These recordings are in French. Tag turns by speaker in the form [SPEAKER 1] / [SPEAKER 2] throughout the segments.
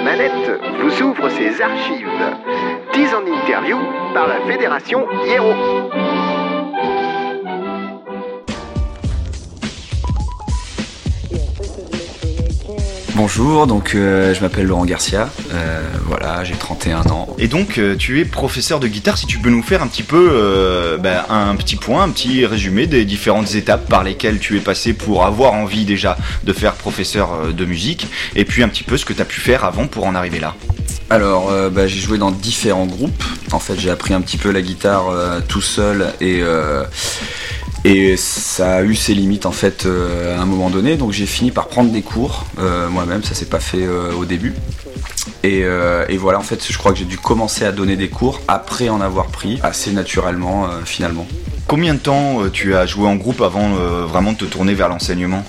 [SPEAKER 1] la manette vous ouvre ses archives. 10 en interview par la Fédération Hiero.
[SPEAKER 2] Bonjour, donc euh, je m'appelle Laurent Garcia, euh, voilà, j'ai 31 ans.
[SPEAKER 3] Et donc euh, tu es professeur de guitare, si tu peux nous faire un petit peu ben, un petit point, un petit résumé des différentes étapes par lesquelles tu es passé pour avoir envie déjà de faire professeur de musique, et puis un petit peu ce que tu as pu faire avant pour en arriver là.
[SPEAKER 2] Alors, euh, bah, j'ai joué dans différents groupes. En fait, j'ai appris un petit peu la guitare euh, tout seul et euh, et ça a eu ses limites en fait euh, à un moment donné. Donc, j'ai fini par prendre des cours euh, moi-même. Ça s'est pas fait euh, au début. Et, voilà, en fait, je crois que j'ai dû commencer à donner des cours après en avoir pris assez naturellement finalement.
[SPEAKER 3] Combien de temps tu as joué en groupe avant vraiment de te tourner vers l'enseignement?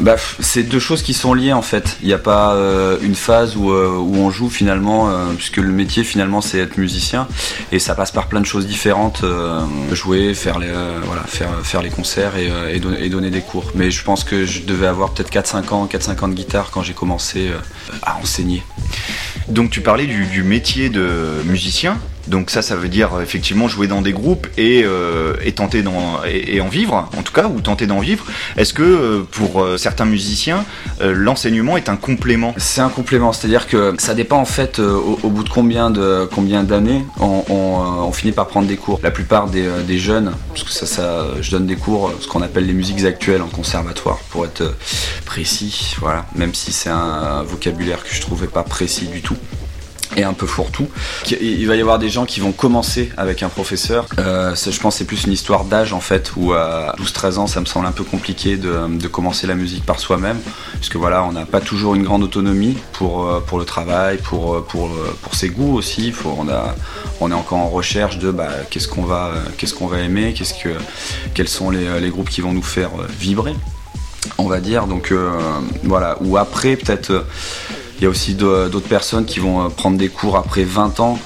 [SPEAKER 2] Bah, c'est deux choses qui sont liées en fait. Il n'y a pas euh, une phase où, euh, où on joue finalement, euh, puisque le métier finalement c'est être musicien et ça passe par plein de choses différentes. euh, jouer, faire les, euh, voilà, faire, faire les concerts et, euh, et et donner des cours. Mais je pense que je devais avoir peut-être 4-5 ans, 4-5 ans de guitare quand j'ai commencé euh, à enseigner.
[SPEAKER 3] Donc tu parlais du, du métier de musicien. Donc ça, ça veut dire euh, effectivement jouer dans des groupes et, euh, tenter d'en et, en vivre, en tout cas, ou tenter d'en vivre. Est-ce que euh, pour certains musiciens, l'enseignement est un complément?
[SPEAKER 2] C'est un complément, c'est-à-dire que ça dépend en fait au, bout de combien d'années on, finit par prendre des cours. La plupart des, jeunes, parce que ça, ça, je donne des cours, ce qu'on appelle les musiques actuelles en conservatoire, pour être précis, voilà. Même si c'est un vocabulaire que je trouvais pas précis du tout et un peu fourre-tout. Il va y avoir des gens qui vont commencer avec un professeur. Euh, je pense c'est plus une histoire d'âge en fait, où à 12-13 ans, ça me semble un peu compliqué de, de commencer la musique par soi-même, puisque voilà, on n'a pas toujours une grande autonomie pour, euh, pour le travail, pour, euh, pour, euh, pour ses goûts aussi. On, a, on est encore en recherche de bah, qu'est-ce qu'on va, euh, va aimer, qu'est-ce que, quels sont les, les groupes qui vont nous faire euh, vibrer, on va dire. Donc euh, voilà, ou après peut-être. Euh, il y a aussi d'autres personnes qui vont euh, prendre des cours après 20 ans,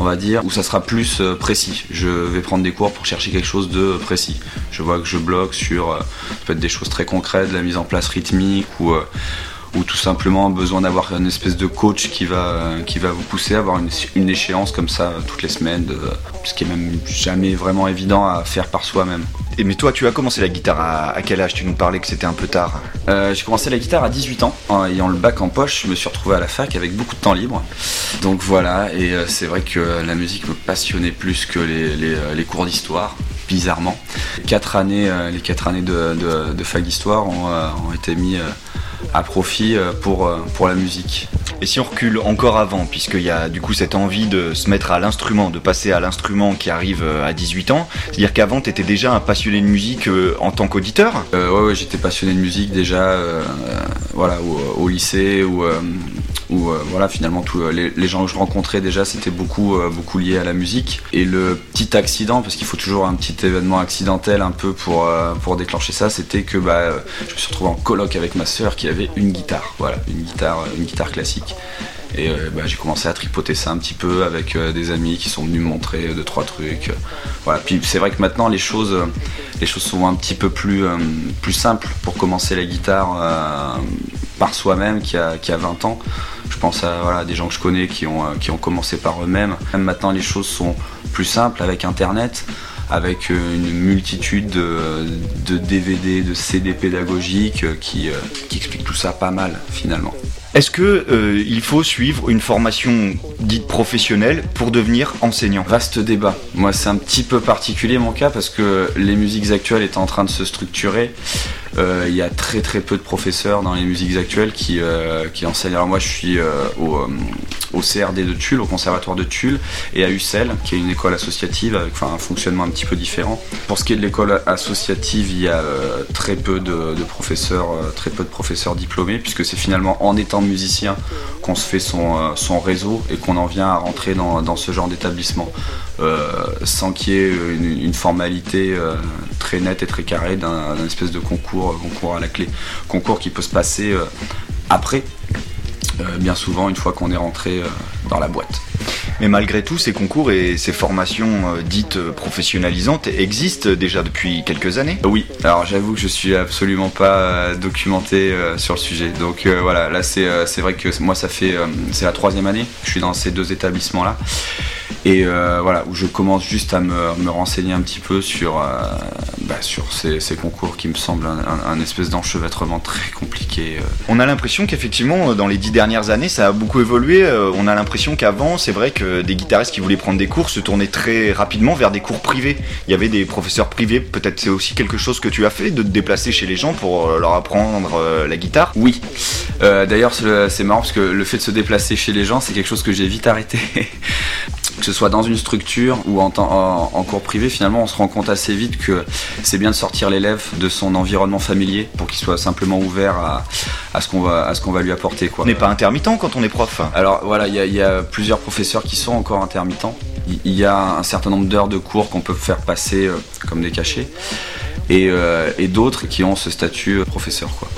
[SPEAKER 2] on va dire, où ça sera plus euh, précis. Je vais prendre des cours pour chercher quelque chose de précis. Je vois que je bloque sur euh, ça peut être des choses très concrètes, de la mise en place rythmique ou euh, ou tout simplement besoin d'avoir une espèce de coach qui va, qui va vous pousser à avoir une, une échéance comme ça euh, toutes les semaines, de- ce qui est même jamais vraiment évident à faire par soi-même.
[SPEAKER 3] Et mais toi, tu as commencé la guitare à, à quel âge? Tu nous parlais que c'était un peu tard.
[SPEAKER 2] Euh, j'ai commencé la guitare à 18 ans, en ayant le bac en poche, je me suis retrouvé à la fac avec beaucoup de temps libre. Donc voilà, et euh, c'est vrai que la musique me passionnait plus que les, les, euh, les cours d'histoire, bizarrement. Quatre années, les quatre années de, de, de fac d'histoire ont, ont été mis à profit euh, pour, euh, pour la musique.
[SPEAKER 3] Et si on recule encore avant, puisqu'il y a du coup cette envie de se mettre à l'instrument, de passer à l'instrument qui arrive euh, à 18 ans, c'est-à-dire qu'avant tu étais déjà un passionné de musique en tant qu'auditeur?
[SPEAKER 2] Euh, j'étais passionné de musique déjà, voilà, au, au lycée euh, où, euh, voilà, finalement tous euh, les, gens que je rencontrais déjà, c'était beaucoup, euh, beaucoup lié à la musique. Et le petit accident, parce qu'il faut toujours un petit événement accidentel un peu pour, déclencher ça, c'était que bah, je me suis retrouvé en coloc avec ma sœur qui avait une guitare, voilà, une guitare, une guitare classique. Et bah, j'ai commencé à tripoter ça un petit peu avec des amis qui sont venus me montrer deux trois trucs. Voilà. Puis c'est vrai que maintenant les choses, les choses sont un petit peu plus, euh, simples pour commencer la guitare euh, par soi-même qui a, qui a 20 ans. Je pense à des gens que je connais qui ont, euh, qui ont commencé par eux-mêmes. Même maintenant les choses sont plus simples avec Internet avec une multitude de, DVD, de CD pédagogiques qui expliquent tout ça pas mal finalement.
[SPEAKER 3] Est-ce que euh, il faut suivre une formation dite professionnelle pour devenir enseignant?
[SPEAKER 2] Vaste débat. Moi, c'est un petit peu particulier mon cas parce que les musiques actuelles étant en train de se structurer, il y a très très peu de professeurs dans les musiques actuelles qui, euh, qui enseignent. Alors moi, je suis euh, au, euh, CRD de Tulle, au conservatoire de Tulle, et à UCEL, qui est une école associative avec enfin, un fonctionnement un petit peu différent. Pour ce qui est de l'école associative, il y a euh, très peu de, professeurs, euh, très peu de professeurs diplômés, puisque c'est finalement en étant musicien qu'on se fait son, euh, son réseau et qu'on en vient à rentrer dans, dans ce genre d'établissement, euh, sans qu'il y ait une, formalité euh, très nette et très carrée d'un espèce de concours, euh, concours à la clé, concours qui peut se passer euh, après, euh, bien souvent une fois qu'on est rentré dans la boîte.
[SPEAKER 3] Mais malgré tout, ces concours et ces formations euh, dites euh, professionnalisantes existent déjà depuis quelques années.
[SPEAKER 2] Oui, alors j'avoue que je suis absolument pas euh, documenté euh, sur le sujet. Donc euh, voilà, là c'est euh, vrai que moi ça fait euh, c'est la troisième année que je suis dans ces deux établissements là. Et euh, voilà, où je commence juste à me, me renseigner un petit peu sur, euh, bah, sur ces, ces concours qui me semblent un, un- un espèce d'enchevêtrement très compliqué. euh.
[SPEAKER 3] On a l'impression qu'effectivement, dans les dix dernières années, ça a beaucoup évolué. Euh, On a l'impression qu'avant, c'est vrai que des guitaristes qui voulaient prendre des cours se tournaient très rapidement vers des cours privés. Il y avait des professeurs privés. Peut-être c'est aussi quelque chose que tu as fait, de te déplacer chez les gens pour euh, leur apprendre euh, la guitare?
[SPEAKER 2] Oui, Euh, d'ailleurs c'est le- c'est marrant parce que le fait de se déplacer chez les gens, c'est quelque chose que j'ai vite arrêté. que ce soit dans une structure ou en, temps- en- en cours privé, finalement on se rend compte assez vite que c'est bien de sortir l'élève de son environnement familier pour qu'il soit simplement ouvert à, à ce qu'on va, à ce qu'on va lui apporter. Quoi.
[SPEAKER 3] On n'est pas intermittent quand on est prof.
[SPEAKER 2] Alors voilà, il y, a- il y a plusieurs professeurs qui sont encore intermittents. Il- y a un certain nombre d'heures de cours qu'on peut faire passer euh, comme des cachets. Et, euh, et d'autres qui ont ce statut euh, professeur. Quoi.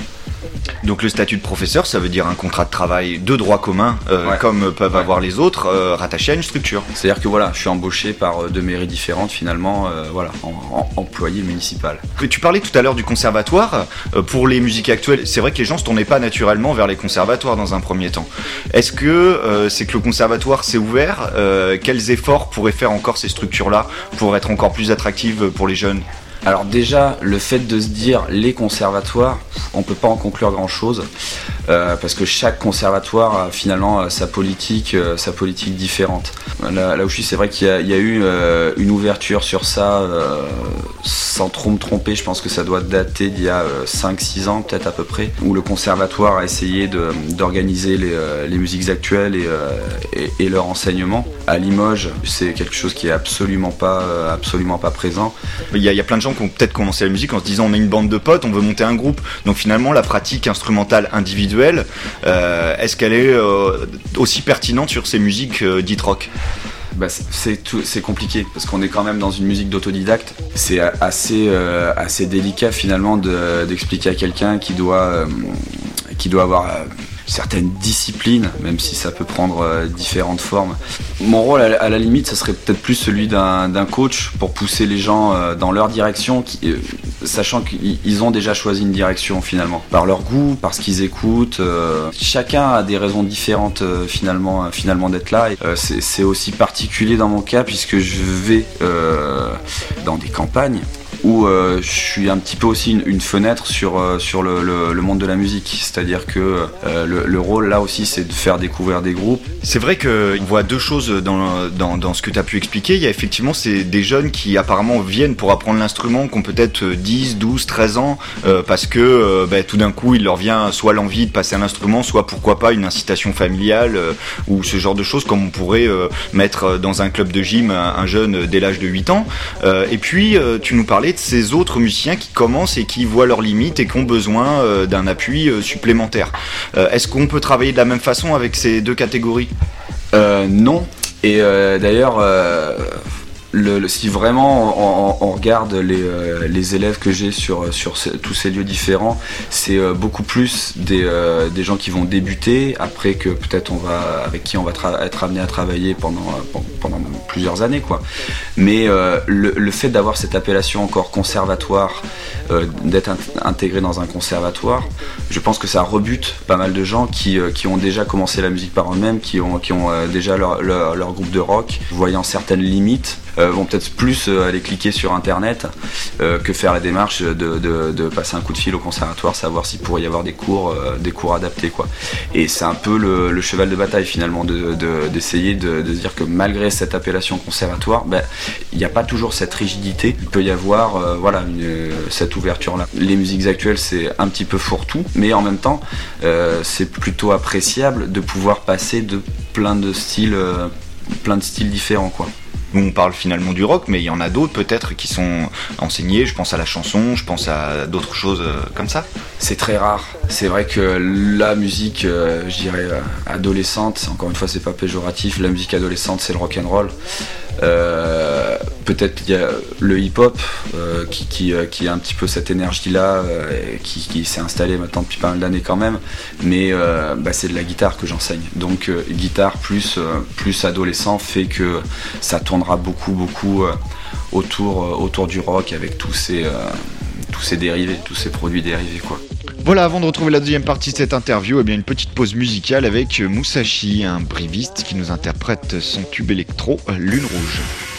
[SPEAKER 3] Donc le statut de professeur, ça veut dire un contrat de travail de droit commun, euh,
[SPEAKER 2] Ouais.
[SPEAKER 3] comme peuvent
[SPEAKER 2] Ouais.
[SPEAKER 3] avoir les autres, euh, rattaché à une structure.
[SPEAKER 2] C'est-à-dire que voilà, je suis embauché par euh, deux mairies différentes finalement, euh, voilà, en, en employé municipal.
[SPEAKER 3] Que Tu parlais tout à l'heure du conservatoire. Euh, pour les musiques actuelles, c'est vrai que les gens se tournaient pas naturellement vers les conservatoires dans un premier temps. Est-ce que euh, c'est que le conservatoire s'est ouvert Euh, Quels efforts pourraient faire encore ces structures-là pour être encore plus attractives pour les jeunes?
[SPEAKER 2] Alors déjà, le fait de se dire les conservatoires, on peut pas en conclure grand-chose euh, parce que chaque conservatoire a finalement euh, sa politique, euh, sa politique différente. Là, où je suis, c'est vrai qu'il y, a- eu une ouverture sur ça, sans trop me tromper, je pense que ça doit dater d'il y a 5-6 ans peut-être à peu près, où le conservatoire a essayé d'organiser les, musiques actuelles et leur enseignement. À Limoges, c'est quelque chose qui est absolument pas, euh, absolument pas présent.
[SPEAKER 3] Il y, a, il y a plein de gens qui ont peut-être commencé la musique en se disant on est une bande de potes, on veut monter un groupe. Donc finalement, la pratique instrumentale individuelle, euh, est-ce qu'elle est euh, aussi pertinente sur ces musiques euh, dites rock?
[SPEAKER 2] Bah, c'est- compliqué parce qu'on est quand même dans une musique d'autodidacte. C'est assez euh, assez délicat finalement de- d'expliquer à quelqu'un qui doit euh, qui doit avoir euh, certaines disciplines, même si ça peut prendre euh, différentes formes. Mon rôle, à, la- limite, ça serait peut-être plus celui d'un coach pour pousser les gens euh, dans leur direction, euh, sachant qu'ils ils ont déjà choisi une direction finalement, par leur goût, par ce qu'ils écoutent. chacun a des raisons différentes finalement, finalement d'être là. C'est aussi particulier dans mon cas puisque je vais dans des campagnes où euh, je suis un petit peu aussi une, fenêtre sur, euh, sur le, monde de la musique. C'est-à-dire que euh, le, le rôle là aussi c'est de faire découvrir des groupes.
[SPEAKER 3] C'est vrai qu'on voit deux choses dans, dans, ce que tu as pu expliquer. Il y a effectivement c'est des jeunes qui apparemment viennent pour apprendre l'instrument, qui ont peut-être 10, 12, 13 ans, parce que bah, tout d'un coup il leur vient soit l'envie de passer à l'instrument, soit pourquoi pas une incitation familiale, ou ce genre de choses comme on pourrait mettre dans un club de gym un, un jeune dès l'âge de 8 ans. Et puis tu nous parlais de ces autres musiciens qui commencent et qui voient leurs limites et qui ont besoin euh, d'un appui euh, supplémentaire. Euh, Est-ce qu'on peut travailler de la même façon avec ces deux catégories?
[SPEAKER 2] Non. Et d'ailleurs, si vraiment on, regarde les, euh, les élèves que j'ai sur, tous ces lieux différents, c'est euh, beaucoup plus des, euh, des gens qui vont débuter, après que peut-être on va avec qui on va être amené à travailler pendant, pen- pendant plusieurs années. Mais le, fait d'avoir cette appellation encore conservatoire, d'être int- intégré dans un conservatoire, je pense que ça rebute pas mal de gens qui, ont déjà commencé la musique par eux-mêmes, qui ont, déjà leur, groupe de rock, voyant certaines limites, vont peut-être plus euh, aller cliquer sur internet euh, que faire la démarche de, passer un coup de fil au conservatoire, savoir s'il pourrait y avoir des cours, euh, adaptés. Quoi. Et c'est un peu le, cheval de bataille finalement de- de- d'essayer de, dire que malgré cette appellation conservatoire, ben, il n'y a pas toujours cette rigidité. Il peut y avoir euh, voilà, euh, cette ouverture-là. Les musiques actuelles, c'est un petit peu fourre-tout, mais en même temps, euh, c'est plutôt appréciable de pouvoir passer de plein de styles, euh, plein de styles différents. Quoi.
[SPEAKER 3] Nous, on parle finalement du rock, mais il y en a d'autres peut-être qui sont enseignés. Je pense à la chanson, je pense à d'autres choses euh, comme ça.
[SPEAKER 2] C'est très rare. C'est vrai que la musique, euh, je dirais, euh, adolescente, encore une fois, c'est pas péjoratif, la musique adolescente, c'est le rock and roll. Euh, peut-être qu'il y a le hip-hop euh, euh, qui, a un petit peu cette énergie-là, qui, s'est installé maintenant depuis pas mal d'années quand même, mais bah, c'est de la guitare que j'enseigne. Donc guitare plus, plus adolescent fait que ça tournera beaucoup, beaucoup autour, autour du rock avec tous ces, tous ces dérivés, tous ces produits dérivés. quoi.
[SPEAKER 3] Voilà, avant de retrouver la deuxième partie de cette interview, eh bien une petite pause musicale avec Musashi, un briviste qui nous interprète son tube électro Lune Rouge.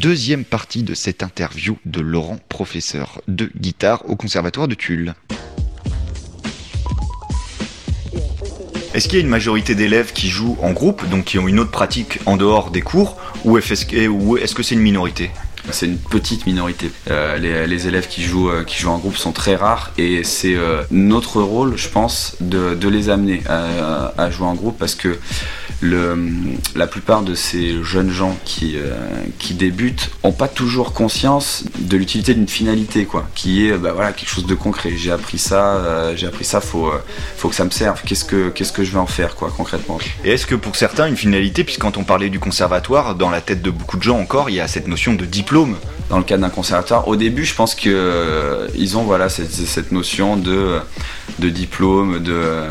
[SPEAKER 3] Deuxième partie de cette interview de Laurent, professeur de guitare au Conservatoire de Tulle. Est-ce qu'il y a une majorité d'élèves qui jouent en groupe, donc qui ont une autre pratique en dehors des cours, ou est-ce que c'est une minorité?
[SPEAKER 2] C'est une petite minorité. Euh, les, élèves qui jouent, euh, qui jouent en groupe sont très rares et c'est euh, notre rôle, je pense, de, les amener à, jouer en groupe parce que la plupart de ces jeunes gens qui, débutent n'ont pas toujours conscience de l'utilité d'une finalité, quoi, qui est bah, voilà, quelque chose de concret. J'ai appris ça, j'ai appris ça, faut, que ça me serve. Qu'est-ce que, qu'est-ce que je vais en faire, quoi, concrètement?
[SPEAKER 3] Et est-ce que pour certains, une finalité, puisque quand on parlait du conservatoire, dans la tête de beaucoup de gens encore, il y a cette notion de diplôme?
[SPEAKER 2] Dans le cadre d'un conservatoire. Au début, je pense qu'ils euh, ont voilà, cette, notion de, de diplôme, de euh,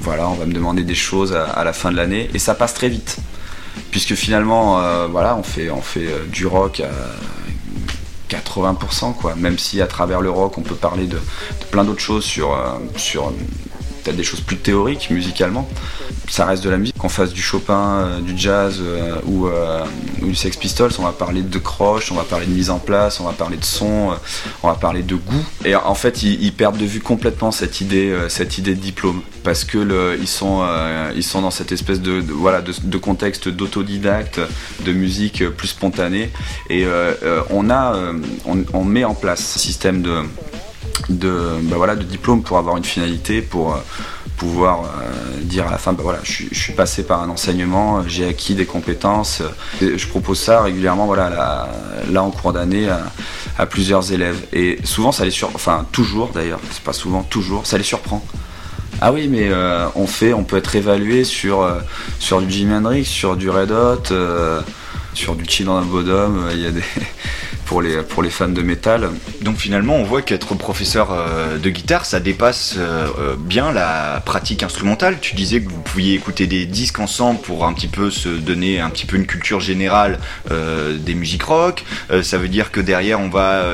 [SPEAKER 2] voilà, on va me demander des choses à, la fin de l'année, et ça passe très vite. Puisque finalement, euh, voilà, on fait, on fait du rock à 80%, quoi. Même si à travers le rock, on peut parler de, plein d'autres choses sur, sur peut-être des choses plus théoriques musicalement. Ça reste de la musique. Qu'on fasse du Chopin, euh, du jazz euh, euh, ou, du Sex Pistols, on va parler de croche, on va parler de mise en place, on va parler de son, on va parler de goût. Et en fait, ils, perdent de vue complètement cette idée, cette idée de diplôme parce que ils sont, ils sont dans cette espèce de, voilà de, contexte d'autodidacte, de musique plus spontanée. Et on a, on, met en place un système de de, bah voilà, de diplôme pour avoir une finalité, pour euh, pouvoir euh, dire à la fin, bah voilà, je, suis passé par un enseignement, j'ai acquis des compétences. je propose ça régulièrement, voilà, là, en cours d'année, à, plusieurs élèves. Et souvent, ça les surprend, enfin toujours d'ailleurs, c'est pas souvent, toujours, ça les surprend. Ah oui, mais euh, on fait, on peut être évalué sur, sur du Jimi Hendrix, sur du Red Hot, sur du Chill dans un Bodom. Il y a des pour les, pour les fans de métal.
[SPEAKER 3] Donc finalement, on voit qu'être professeur euh, de guitare, ça dépasse euh, euh, bien la pratique instrumentale. Tu disais que vous pouviez écouter des disques ensemble pour un petit peu se donner un petit peu une culture générale des musiques rock. ça veut dire que derrière, on va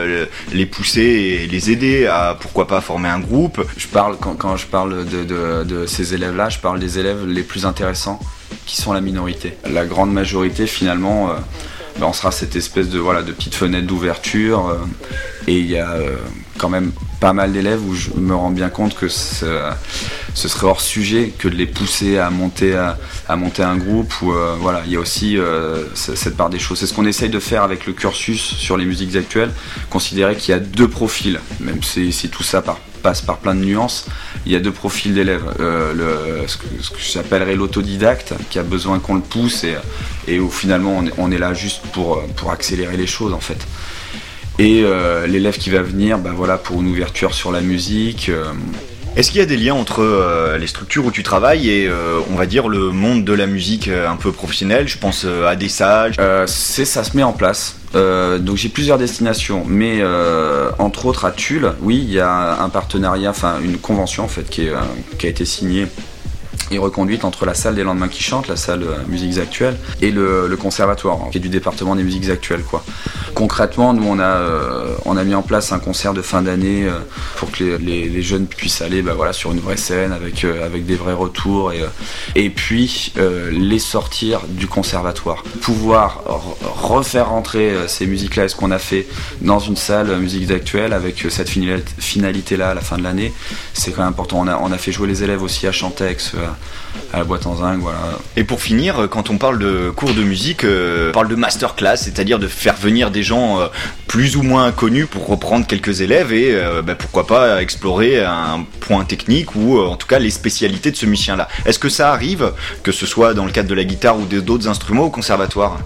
[SPEAKER 3] les pousser et les aider à pourquoi pas former un groupe.
[SPEAKER 2] Je parle quand, quand je parle de, de, de ces élèves-là, je parle des élèves les plus intéressants qui sont la minorité. La grande majorité finalement ben, on sera cette espèce de, voilà, de petite fenêtre d'ouverture. Euh, et il y a euh, quand même pas mal d'élèves où je me rends bien compte que ce, serait hors sujet que de les pousser à monter, à, monter un groupe. Ou, euh, voilà, il y a aussi cette part des choses. C'est ce qu'on essaye de faire avec le cursus sur les musiques actuelles, considérer qu'il y a deux profils, même si, tout ça passe par plein de nuances. Il y a deux profils d'élèves. Euh, ce que, j'appellerais l'autodidacte, qui a besoin qu'on le pousse et, où finalement on est, là juste pour, pour accélérer les choses en fait. Et euh, l'élève qui va venir, bah voilà, pour une ouverture sur la musique. Euh,
[SPEAKER 3] est-ce qu'il y a des liens entre euh, les structures où tu travailles et euh, on va dire le monde de la musique euh, un peu professionnel? Je pense à des salles.
[SPEAKER 2] c'est ça se met en place. donc j'ai plusieurs destinations, mais entre autres à Tulle, oui, il y a un partenariat, enfin une convention en fait qui, qui a été signée et reconduite entre la salle des lendemains qui chantent, la salle euh, musiques actuelles, et le, conservatoire, hein, qui est du département des musiques actuelles. Quoi. Concrètement, nous on a, euh, on a mis en place un concert de fin d'année euh, pour que les, jeunes puissent aller bah, voilà, sur une vraie scène avec, avec des vrais retours et, et puis les sortir du conservatoire. Pouvoir refaire rentrer ces musiques-là et ce qu'on a fait dans une salle musiques actuelles avec cette finalité-là à la fin de l'année, c'est quand même important. On a, on a fait jouer les élèves aussi à Chantex, à la boîte en zinc, voilà.
[SPEAKER 3] Et pour finir, quand on parle de cours de musique, euh, on parle de masterclass, c'est-à-dire de faire venir des gens euh, plus ou moins connus pour reprendre quelques élèves et euh, bah, pourquoi pas explorer un point technique ou en tout cas les spécialités de ce musicien-là. Est-ce que ça arrive, que ce soit dans le cadre de la guitare ou d'autres instruments au conservatoire?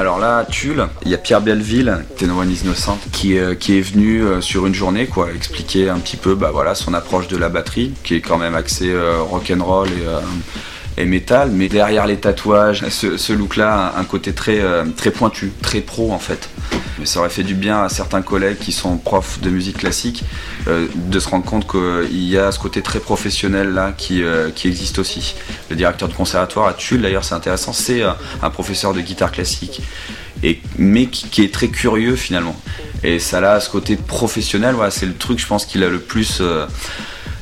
[SPEAKER 2] Alors là, à Tulle, il y a Pierre Belleville, Ténoine Innocent, qui, qui est venu sur une journée, quoi, expliquer un petit peu, bah voilà, son approche de la batterie, qui est quand même axée rock and roll et et métal, mais derrière les tatouages, ce, look-là un côté très, euh, très pointu, très pro en fait. Mais ça aurait fait du bien à certains collègues qui sont profs de musique classique euh, de se rendre compte qu'il y a ce côté très professionnel là qui, euh, qui existe aussi. Le directeur de conservatoire à Tulle d'ailleurs c'est intéressant, c'est un professeur de guitare classique. Et, mais qui, est très curieux finalement. Et ça là, ce côté professionnel, c'est le truc je pense qu'il a le plus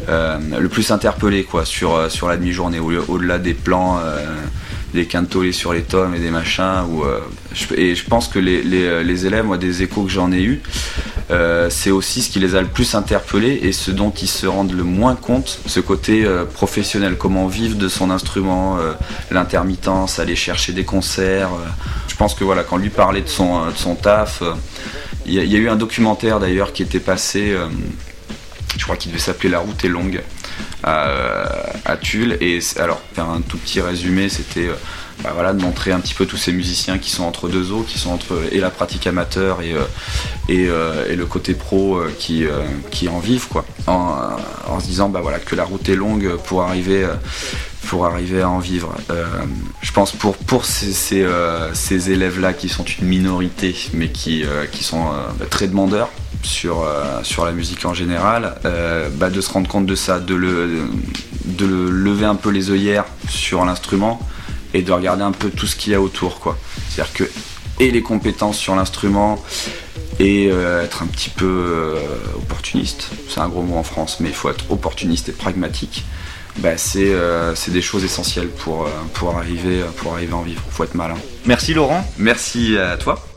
[SPEAKER 2] le plus interpellé quoi sur, euh, sur la demi-journée, au-delà des plans, euh, des quintolés sur les tomes et des machins. Où, et je pense que les, élèves, moi, des échos que j'en ai eu, c'est aussi ce qui les a le plus interpellés et ce dont ils se rendent le moins compte, ce côté professionnel, comment vivre de son instrument, l'intermittence, aller chercher des concerts. je pense que voilà, quand lui parlait de son, de son taf, il y, a eu un documentaire d'ailleurs qui était passé, euh, je crois qu'il devait s'appeler La route est longue à, Tulle. Et alors, faire un tout petit résumé, c'était euh, bah voilà, de montrer un petit peu tous ces musiciens qui sont entre deux eaux, qui sont entre et la pratique amateur et, euh, et, le côté pro qui, qui en vivent, quoi. En, se disant bah voilà, que la route est longue pour arriver pour arriver à en vivre. Euh, je pense pour, pour ces, euh, ces élèves-là qui sont une minorité, mais qui, euh, qui sont très demandeurs sur, sur la musique en général, bah de se rendre compte de ça, de, le, de le lever un peu les œillères sur l'instrument et de regarder un peu tout ce qu'il y a autour. C'est-à-dire que et les compétences sur l'instrument et être un petit peu opportuniste. C'est un gros mot en France, mais il faut être opportuniste et pragmatique bah, euh, c'est des choses essentielles pour, euh, pour, arriver, pour arriver à en vivre. Il faut être malin.
[SPEAKER 3] Merci Laurent.
[SPEAKER 2] Merci à toi.